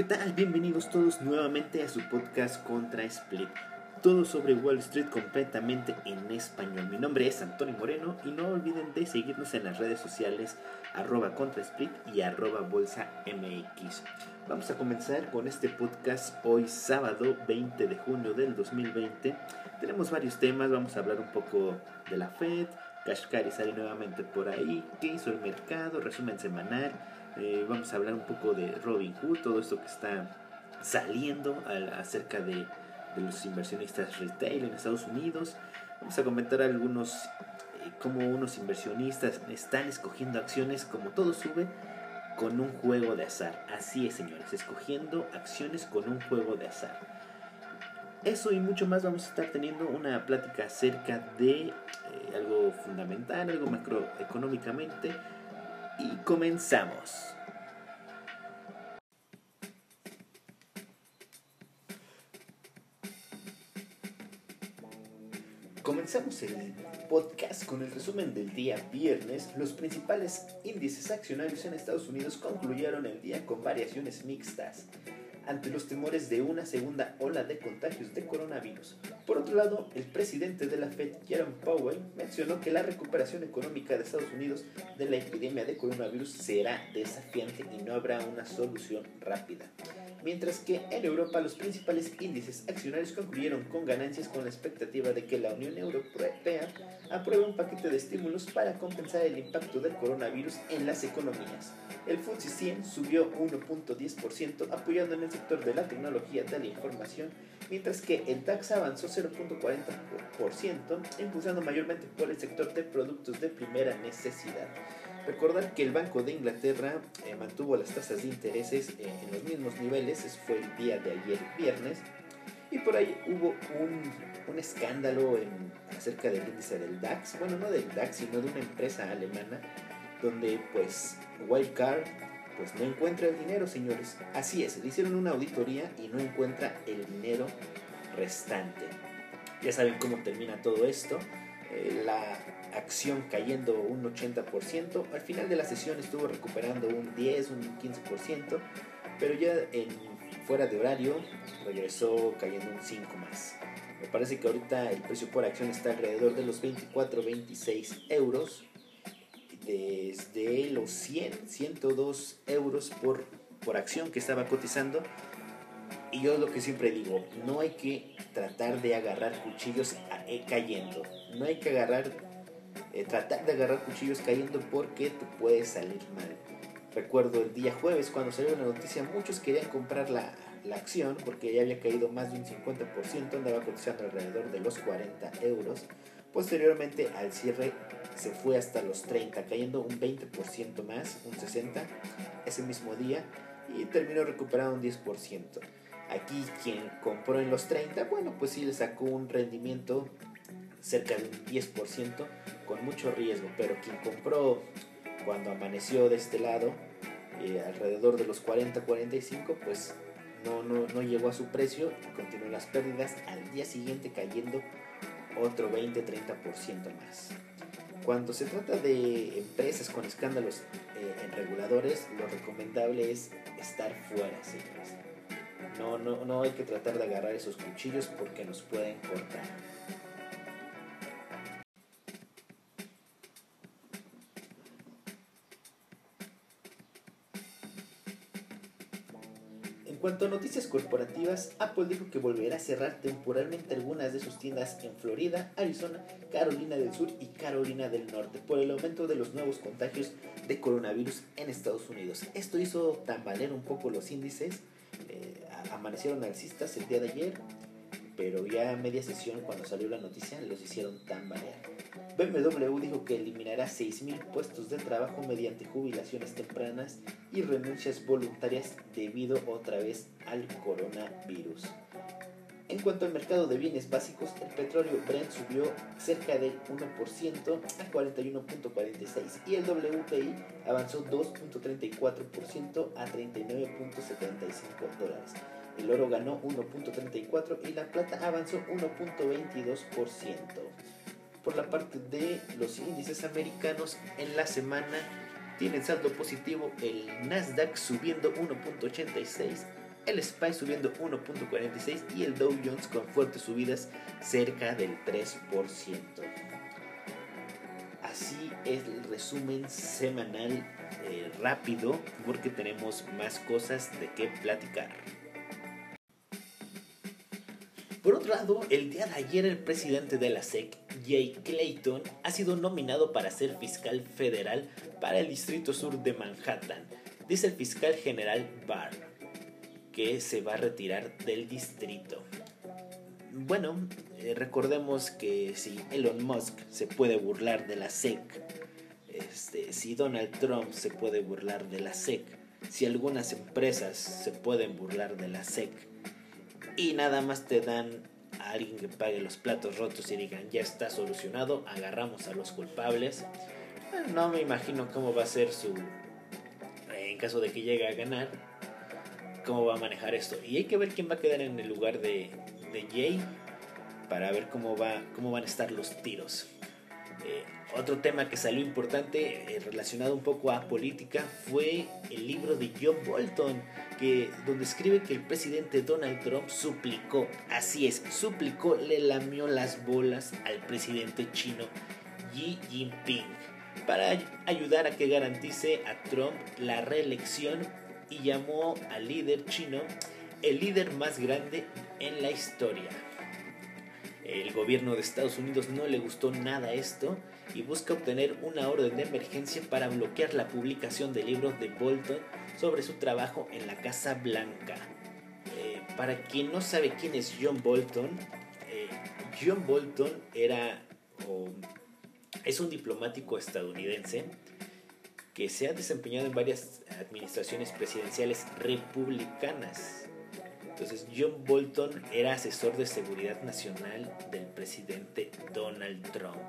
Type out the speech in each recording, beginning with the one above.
¿Qué tal? Bienvenidos todos nuevamente a su podcast Contra Split. Todo sobre Wall Street completamente en español. Mi nombre es Antonio Moreno y no olviden de seguirnos en las redes sociales arroba Contra Split y arroba Bolsa MX. Vamos a comenzar con este podcast hoy sábado 20 de junio del 2020. Tenemos varios temas, vamos a hablar un poco de la Fed, Kashkari sale nuevamente por ahí, qué hizo el mercado, resumen semanal, eh, vamos a hablar un poco de Robin Hood, todo esto que está saliendo acerca de, de, los inversionistas retail en Estados Unidos. Vamos a comentar algunos, eh, cómo unos inversionistas están escogiendo acciones, como todo sube, con un juego de azar. Así es, señores, escogiendo acciones con un juego de azar. Eso y mucho más vamos a estar teniendo una plática acerca de eh, algo fundamental, algo macroeconómicamente y comenzamos. Comenzamos el podcast con el resumen del día viernes. Los principales índices accionarios en Estados Unidos concluyeron el día con variaciones mixtas ante los temores de una segunda ola de contagios de coronavirus. Por otro lado, el presidente de la Fed, Jerome Powell, mencionó que la recuperación económica de Estados Unidos de la epidemia de coronavirus será desafiante y no habrá una solución rápida mientras que en Europa los principales índices accionarios concluyeron con ganancias con la expectativa de que la Unión Europea apruebe un paquete de estímulos para compensar el impacto del coronavirus en las economías. El FTSE 100 subió 1.10% apoyando en el sector de la tecnología de la información, mientras que el DAX avanzó 0.40%, impulsado mayormente por el sector de productos de primera necesidad. Recordar que el Banco de Inglaterra eh, mantuvo las tasas de intereses eh, en los mismos niveles, fue el día de ayer viernes, y por ahí hubo un, un escándalo en, acerca del índice del DAX, bueno, no del DAX, sino de una empresa alemana, donde pues Wildcard pues no encuentra el dinero, señores. Así es, le hicieron una auditoría y no encuentra el dinero restante. Ya saben cómo termina todo esto. Eh, la acción cayendo un 80%. Al final de la sesión estuvo recuperando un 10, un 15%, pero ya en, fuera de horario regresó cayendo un 5 más. Me parece que ahorita el precio por acción está alrededor de los 24, 26 euros. Desde los 100, 102 euros por, por acción que estaba cotizando. Y yo lo que siempre digo, no hay que tratar de agarrar cuchillos eh, cayendo. No hay que agarrar eh, tratar de agarrar cuchillos cayendo porque te puede salir mal. Recuerdo el día jueves cuando salió la noticia, muchos querían comprar la, la acción porque ya había caído más de un 50%, andaba cotizando alrededor de los 40 euros. Posteriormente al cierre se fue hasta los 30, cayendo un 20% más, un 60% ese mismo día y terminó recuperando un 10%. Aquí quien compró en los 30, bueno, pues sí le sacó un rendimiento cerca de un 10% con mucho riesgo, pero quien compró cuando amaneció de este lado, eh, alrededor de los 40-45, pues no, no, no, llegó a su precio y continuó las pérdidas, al día siguiente cayendo otro 20-30% más. Cuando se trata de empresas con escándalos eh, en reguladores, lo recomendable es estar fuera, señores. No, no, no hay que tratar de agarrar esos cuchillos porque nos pueden cortar. Cuanto a noticias corporativas, Apple dijo que volverá a cerrar temporalmente algunas de sus tiendas en Florida, Arizona, Carolina del Sur y Carolina del Norte por el aumento de los nuevos contagios de coronavirus en Estados Unidos. Esto hizo tambalear un poco los índices, eh, amanecieron alcistas el día de ayer, pero ya a media sesión cuando salió la noticia los hicieron tambalear. BMW dijo que eliminará 6.000 puestos de trabajo mediante jubilaciones tempranas y renuncias voluntarias debido otra vez al coronavirus. En cuanto al mercado de bienes básicos, el petróleo Brent subió cerca del 1% a 41.46 y el WTI avanzó 2.34% a 39.75 dólares. El oro ganó 1.34 y la plata avanzó 1.22% por la parte de los índices americanos en la semana tienen saldo positivo el Nasdaq subiendo 1.86 el SPY subiendo 1.46 y el Dow Jones con fuertes subidas cerca del 3%. Así es el resumen semanal eh, rápido porque tenemos más cosas de qué platicar. El día de ayer el presidente de la SEC, Jay Clayton, ha sido nominado para ser fiscal federal para el Distrito Sur de Manhattan, dice el fiscal general Barr, que se va a retirar del distrito. Bueno, eh, recordemos que si Elon Musk se puede burlar de la SEC, este, si Donald Trump se puede burlar de la SEC, si algunas empresas se pueden burlar de la SEC, y nada más te dan a alguien que pague los platos rotos y digan ya está solucionado, agarramos a los culpables. No me imagino cómo va a ser su, en caso de que llegue a ganar, cómo va a manejar esto. Y hay que ver quién va a quedar en el lugar de, de Jay para ver cómo, va, cómo van a estar los tiros. Eh, otro tema que salió importante eh, relacionado un poco a política fue el libro de John Bolton, que, donde escribe que el presidente Donald Trump suplicó, así es, suplicó, le lamió las bolas al presidente chino Xi Jinping para ayudar a que garantice a Trump la reelección y llamó al líder chino el líder más grande en la historia. El gobierno de Estados Unidos no le gustó nada esto y busca obtener una orden de emergencia para bloquear la publicación de libros de Bolton sobre su trabajo en la Casa Blanca. Eh, para quien no sabe quién es John Bolton, eh, John Bolton era es un diplomático estadounidense que se ha desempeñado en varias administraciones presidenciales republicanas. Entonces John Bolton era asesor de seguridad nacional del presidente Donald Trump.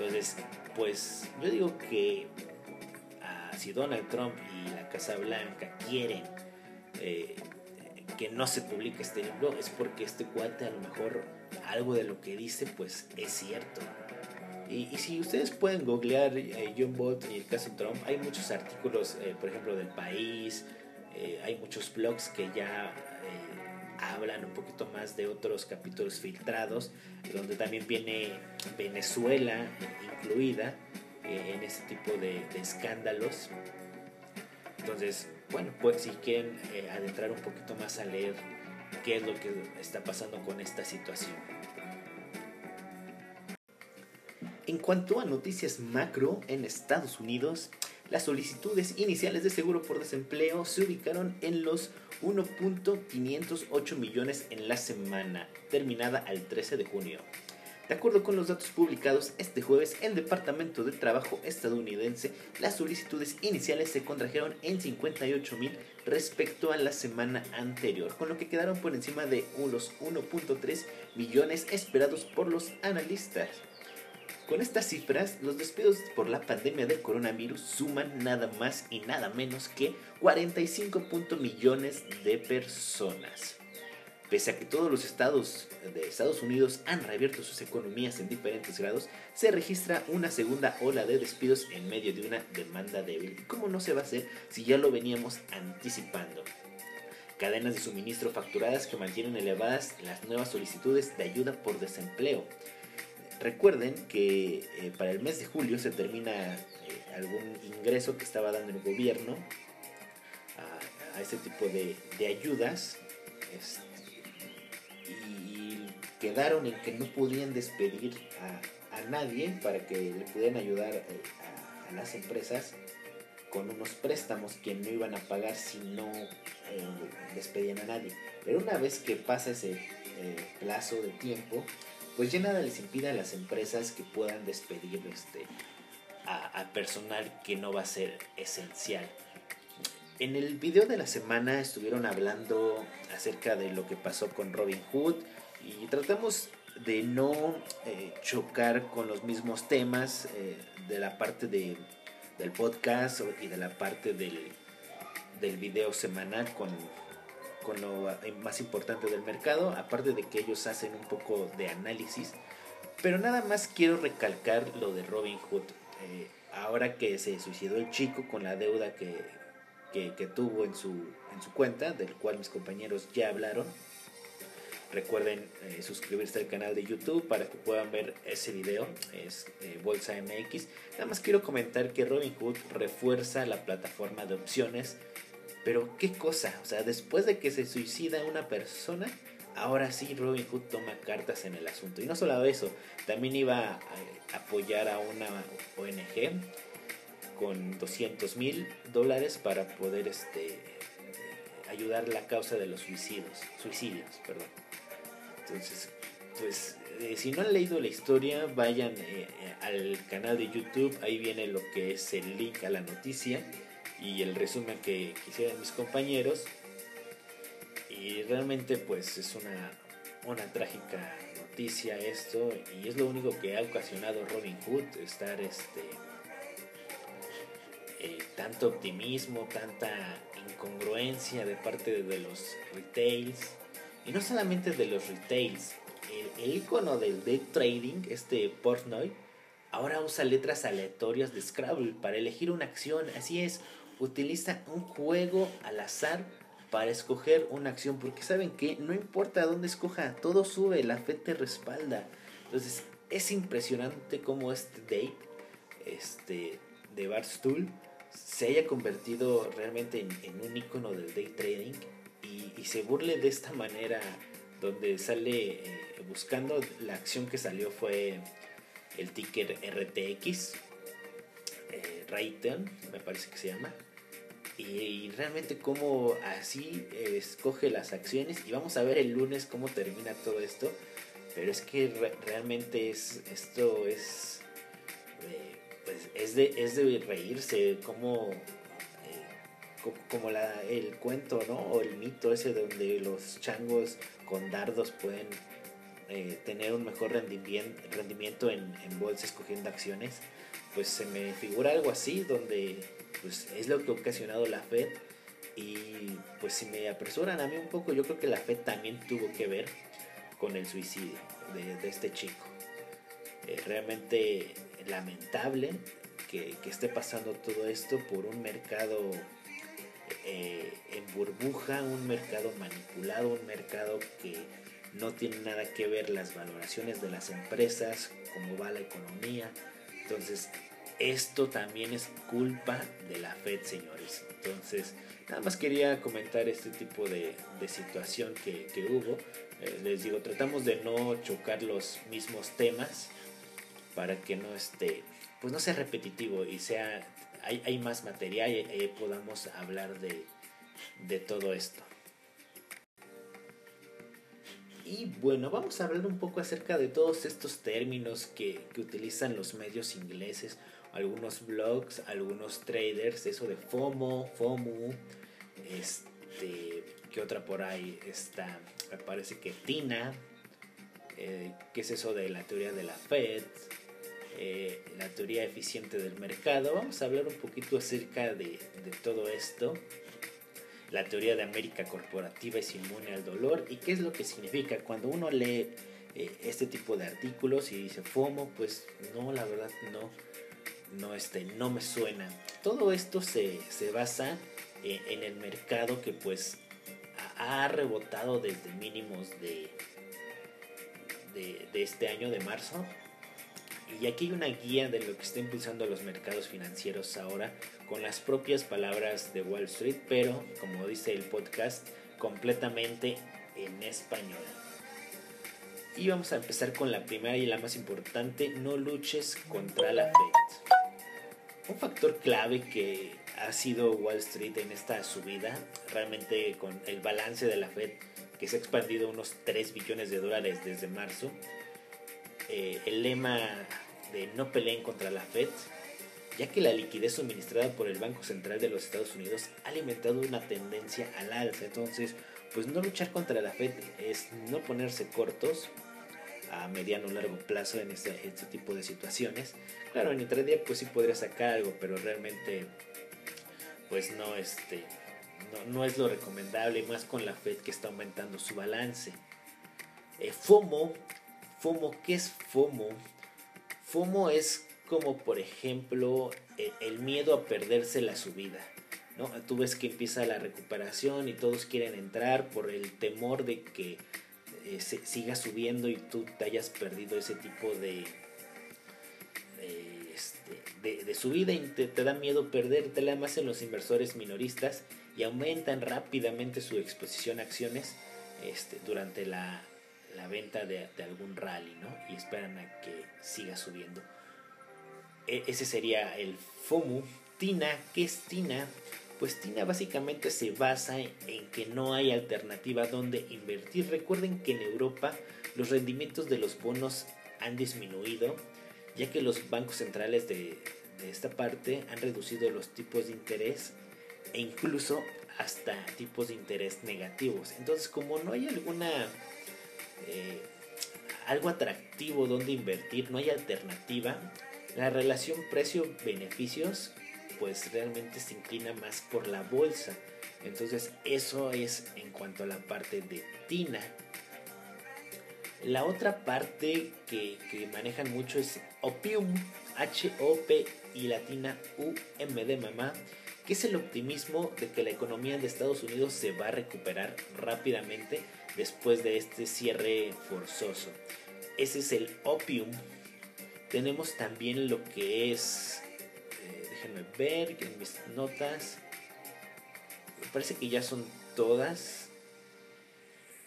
Entonces, pues yo digo que ah, si Donald Trump y la Casa Blanca quieren eh, que no se publique este libro, es porque este cuate a lo mejor algo de lo que dice pues es cierto. Y, si ustedes pueden googlear eh, John Bolton y el caso Trump, hay muchos artículos, eh, por ejemplo, del país, hay muchos blogs que ya hablan un poquito más de otros capítulos filtrados, donde también viene Venezuela incluida eh, en ese tipo de, escándalos. Entonces, bueno, pues si quieren eh, adentrar un poquito más a leer qué es lo que está pasando con esta situación. En cuanto a noticias macro en Estados Unidos, las solicitudes iniciales de seguro por desempleo se ubicaron en los 1.508 millones en la semana, terminada al 13 de junio. De acuerdo con los datos publicados este jueves, el Departamento de Trabajo estadounidense, las solicitudes iniciales se contrajeron en 58 mil respecto a la semana anterior, con lo que quedaron por encima de los 1.3 millones esperados por los analistas. Con estas cifras, los despidos por la pandemia del coronavirus suman nada más y nada menos que 45 millones de personas. Pese a que todos los estados de Estados Unidos han reabierto sus economías en diferentes grados, se registra una segunda ola de despidos en medio de una demanda débil. ¿Cómo no se va a hacer si ya lo veníamos anticipando? Cadenas de suministro facturadas que mantienen elevadas las nuevas solicitudes de ayuda por desempleo Recuerden que eh, para el mes de julio se termina eh, algún ingreso que estaba dando el gobierno a, a ese tipo de, ayudas este, y quedaron en que no podían despedir a, nadie para que le pudieran ayudar eh, a, las empresas con unos préstamos que no iban a pagar si no despedían a nadie. Pero una vez que pasa ese plazo de tiempo, pues ya nada les impide a las empresas que puedan despedir este, a, personal que no va a ser esencial. En el video de la semana estuvieron hablando acerca de lo que pasó con Robin Hood y tratamos de no eh, chocar con los mismos temas eh, de la parte de, del podcast y de la parte del, del video semanal con con lo más importante del mercado, aparte de que ellos hacen un poco de análisis. Pero nada más quiero recalcar lo de Robin Hood. Eh, ahora que se suicidó el chico con la deuda que, que, tuvo en su, en su cuenta, del cual mis compañeros ya hablaron. Recuerden eh, suscribirse al canal de YouTube para que puedan ver ese video, es eh, Bolsa MX. Nada más quiero comentar que Robinhood refuerza la plataforma de opciones, pero qué cosa, o sea, después de que se suicida una persona, ahora sí Robinhood toma cartas en el asunto. Y no solo eso, también iba a apoyar a una ONG con 200 mil dólares para poder este, ayudar la causa de los suicidios. suicidios perdón. Entonces, pues eh, si no han leído la historia, vayan eh, al canal de YouTube, ahí viene lo que es el link a la noticia y el resumen que quisieran mis compañeros. Y realmente pues es una, una trágica noticia esto y es lo único que ha ocasionado Robin Hood, estar este tanto optimismo, tanta incongruencia de parte de los retails y no solamente de los retails, el, icono del day trading, este Portnoy, ahora usa letras aleatorias de Scrabble para elegir una acción. Así es, utiliza un juego al azar para escoger una acción. Porque saben que no importa dónde escoja, todo sube, la fe te respalda. Entonces es impresionante cómo este date este, de Barstool se haya convertido realmente en, un icono del day trading y, se burle de esta manera donde sale eh, buscando la acción que salió fue el ticker RTX eh, Raytheon me parece que se llama y, realmente como así eh, escoge las acciones y vamos a ver el lunes cómo termina todo esto pero es que realmente es esto es eh, pues es de, es de reírse como como la, el cuento, ¿no? O el mito ese donde los changos con dardos pueden eh, tener un mejor rendimiento en, en bolsa escogiendo acciones. Pues se me figura algo así, donde pues es lo que ha ocasionado la Fed. Y pues si me apresuran a mí un poco, yo creo que la Fed también tuvo que ver con el suicidio de, este chico. Es realmente lamentable que, que esté pasando todo esto por un mercado eh, en burbuja, un mercado manipulado, un mercado que no tiene nada que ver las valoraciones de las empresas, cómo va la economía. Entonces, esto también es culpa de la Fed, señores. Entonces, nada más quería comentar este tipo de, situación que, hubo. Eh, les digo, tratamos de no chocar los mismos temas para que no esté, pues no sea repetitivo y sea hay, más material y eh, podamos hablar de, todo esto. Y bueno, vamos a hablar un poco acerca de todos estos términos que, utilizan los medios ingleses, algunos blogs, algunos traders, eso de FOMO, FOMO, este, ¿qué otra por ahí está? Me parece que TINA, eh, ¿qué es eso de la teoría de la FED? Eh, la teoría eficiente del mercado. Vamos a hablar un poquito acerca de, todo esto. La teoría de América corporativa es inmune al dolor y qué es lo que significa cuando uno lee eh, este tipo de artículos y dice FOMO, pues no, la verdad no, no, este, no me suena. Todo esto se, basa eh, en el mercado que pues ha rebotado desde mínimos de, de, de este año de marzo y aquí hay una guía de lo que está impulsando los mercados financieros ahora con las propias palabras de Wall Street, pero como dice el podcast, completamente en español. Y vamos a empezar con la primera y la más importante, no luches contra la Fed. Un factor clave que ha sido Wall Street en esta subida, realmente con el balance de la Fed que se ha expandido unos 3 billones de dólares desde marzo, eh, el lema de no peleen contra la Fed, ya que la liquidez suministrada por el Banco Central de los Estados Unidos ha alimentado una tendencia al alza. Entonces, pues no luchar contra la Fed es no ponerse cortos a mediano o largo plazo en este, este tipo de situaciones. Claro, en intradía pues sí podría sacar algo, pero realmente pues no, este, no, no es lo recomendable, más con la Fed que está aumentando su balance. Eh, FOMO FOMO, ¿qué es FOMO? FOMO es como por ejemplo e, el miedo a perderse la subida. ¿no? Tú ves que empieza la recuperación y todos quieren entrar por el temor de que eh, se, siga subiendo y tú te hayas perdido ese tipo de, de, este, de, subida y te, da miedo perdértela más en los inversores minoristas y aumentan rápidamente su exposición a acciones este, durante la, la venta de, de, algún rally ¿no? y esperan a que siga subiendo. E, ese sería el FOMU. TINA, ¿qué es TINA? Pues TINA básicamente se basa en que no hay alternativa donde invertir. Recuerden que en Europa los rendimientos de los bonos han disminuido, ya que los bancos centrales de, esta parte han reducido los tipos de interés e incluso hasta tipos de interés negativos. Entonces, como no hay alguna eh, algo atractivo donde invertir, no hay alternativa, la relación precio-beneficios pues realmente se inclina más por la bolsa. Entonces eso es en cuanto a la parte de Tina. La otra parte que, manejan mucho es Opium, H-O-P y latina U-M de mamá, que es el optimismo de que la economía de Estados Unidos se va a recuperar rápidamente después de este cierre forzoso. Ese es el Opium. Tenemos también lo que es déjenme ver en mis notas. Parece que ya son todas.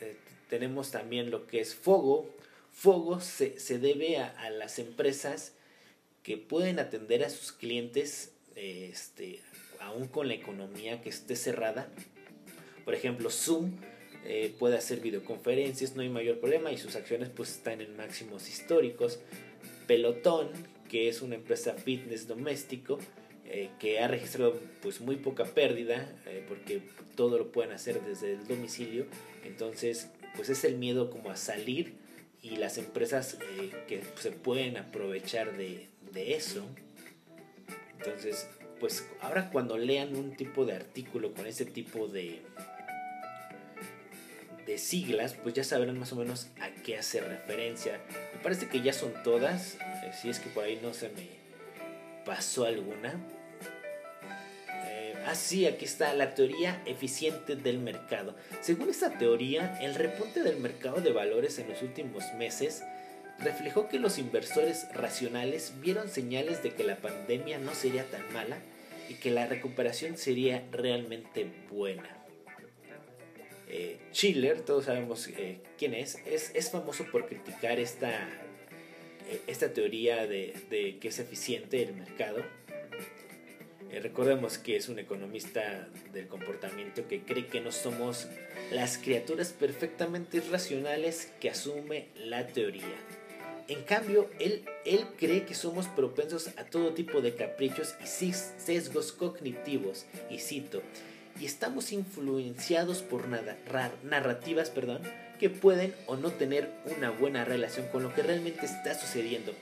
Eh, tenemos también lo que es Fogo. Fogo se, debe a, las empresas que pueden atender a sus clientes este, aún con la economía que esté cerrada. Por ejemplo, Zoom eh, puede hacer videoconferencias, no hay mayor problema y sus acciones pues están en máximos históricos. Pelotón, que es una empresa fitness doméstico, eh, que ha registrado pues muy poca pérdida eh, porque todo lo pueden hacer desde el domicilio. Entonces pues es el miedo como a salir y las empresas eh, que se pueden aprovechar de, de eso. Entonces pues ahora cuando lean un tipo de artículo con ese tipo de de siglas pues ya sabrán más o menos a qué hace referencia. Me parece que ya son todas si es que por ahí no se me pasó alguna Así, aquí está la teoría eficiente del mercado. Según esta teoría, el repunte del mercado de valores en los últimos meses reflejó que los inversores racionales vieron señales de que la pandemia no sería tan mala y que la recuperación sería realmente buena. Eh, Schiller, todos sabemos eh, quién es, es, famoso por criticar esta, eh, esta teoría de, de que es eficiente el mercado eh, recordemos que es un economista del comportamiento que cree que no somos las criaturas perfectamente racionales que asume la teoría. En cambio, él, él cree que somos propensos a todo tipo de caprichos y sesgos cognitivos, y cito, y estamos influenciados por narrativas perdón, que pueden o no tener una buena relación con lo que realmente está sucediendo.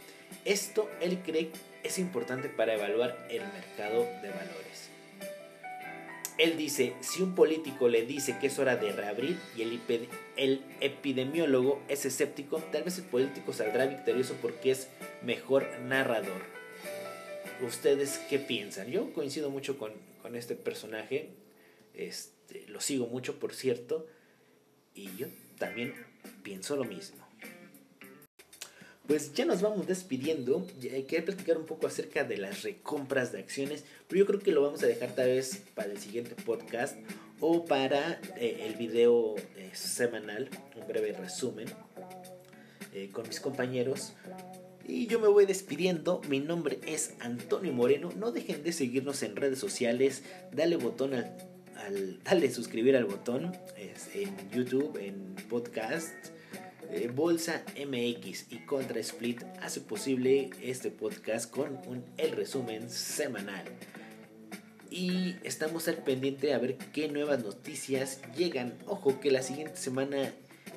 Esto él cree es importante para evaluar el mercado de valores. Él dice, si un político le dice que es hora de reabrir y el, el epidemiólogo es escéptico, tal vez el político saldrá victorioso porque es mejor narrador. ¿Ustedes qué piensan? Yo coincido mucho con, con este personaje, este, lo sigo mucho por cierto, y yo también pienso lo mismo pues ya nos vamos despidiendo. Quería platicar un poco acerca de las recompras de acciones, pero yo creo que lo vamos a dejar tal vez para el siguiente podcast o para eh, el video eh, semanal, un breve resumen eh, con mis compañeros. Y yo me voy despidiendo. Mi nombre es Antonio Moreno. No dejen de seguirnos en redes sociales. Dale botón al, dale suscribir al botón en YouTube, en podcast eh, Bolsa MX y Contra Split hace posible este podcast con un, el resumen semanal. Y estamos al pendiente a ver qué nuevas noticias llegan. Ojo que la siguiente semana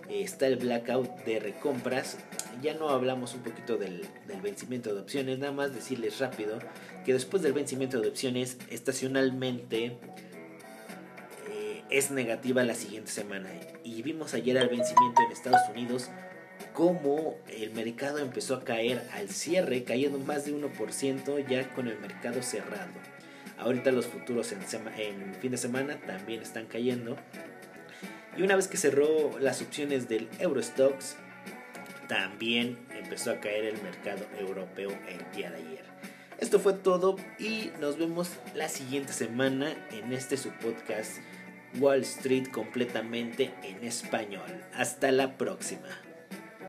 eh, está el blackout de recompras. Ya no hablamos un poquito del, del, vencimiento de opciones, nada más decirles rápido que después del vencimiento de opciones, estacionalmente es negativa la siguiente semana. Y vimos ayer al vencimiento en Estados Unidos cómo el mercado empezó a caer al cierre, cayendo más de 1% ya con el mercado cerrado. Ahorita los futuros en, en fin de semana también están cayendo. Y una vez que cerró las opciones del Eurostox, también empezó a caer el mercado europeo el día de ayer. Esto fue todo y nos vemos la siguiente semana en este su podcast Wall Street completamente en español. Hasta la próxima.